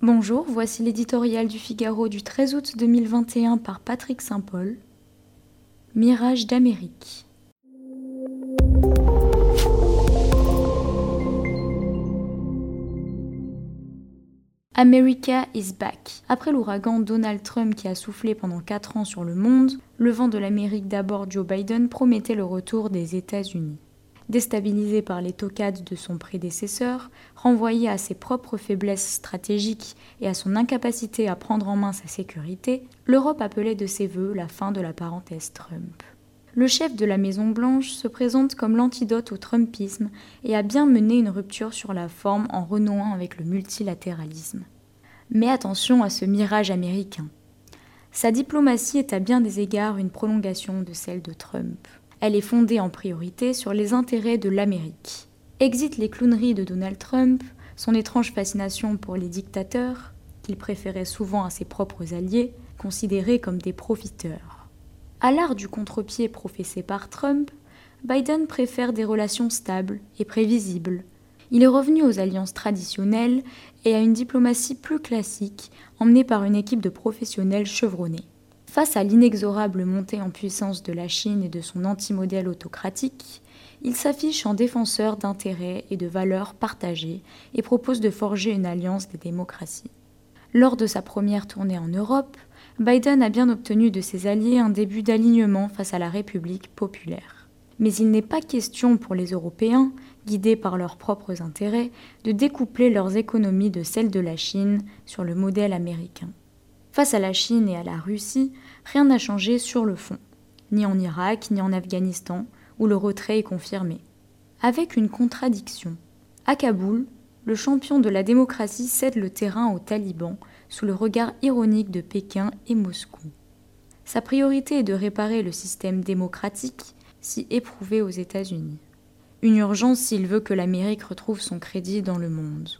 Bonjour, voici l'éditorial du Figaro du 13 août 2021 par Patrick Saint-Paul. Mirage d'Amérique. America is back. Après l'ouragan Donald Trump qui a soufflé pendant 4 ans sur le monde, le vent de l'Amérique d'abord Joe Biden promettait le retour des États-Unis. Déstabilisé par les tocades de son prédécesseur, renvoyé à ses propres faiblesses stratégiques et à son incapacité à prendre en main sa sécurité, l'Europe appelait de ses voeux la fin de la parenthèse Trump. Le chef de la Maison-Blanche se présente comme l'antidote au Trumpisme et a bien mené une rupture sur la forme en renouant avec le multilatéralisme. Mais attention à ce mirage américain. Sa diplomatie est à bien des égards une prolongation de celle de Trump. Elle est fondée en priorité sur les intérêts de l'Amérique. Exit les clowneries de Donald Trump, son étrange fascination pour les dictateurs, qu'il préférait souvent à ses propres alliés, considérés comme des profiteurs. À l'art du contre-pied professé par Trump, Biden préfère des relations stables et prévisibles. Il est revenu aux alliances traditionnelles et à une diplomatie plus classique, emmenée par une équipe de professionnels chevronnés. Face à l'inexorable montée en puissance de la Chine et de son anti-modèle autocratique, il s'affiche en défenseur d'intérêts et de valeurs partagées et propose de forger une alliance des démocraties. Lors de sa première tournée en Europe, Biden a bien obtenu de ses alliés un début d'alignement face à la République populaire. Mais il n'est pas question pour les Européens, guidés par leurs propres intérêts, de découpler leurs économies de celles de la Chine sur le modèle américain. Face à la Chine et à la Russie, rien n'a changé sur le fond, ni en Irak, ni en Afghanistan, où le retrait est confirmé. Avec une contradiction. À Kaboul, le champion de la démocratie cède le terrain aux talibans sous le regard ironique de Pékin et Moscou. Sa priorité est de réparer le système démocratique si éprouvé aux États-Unis. Une urgence s'il veut que l'Amérique retrouve son crédit dans le monde.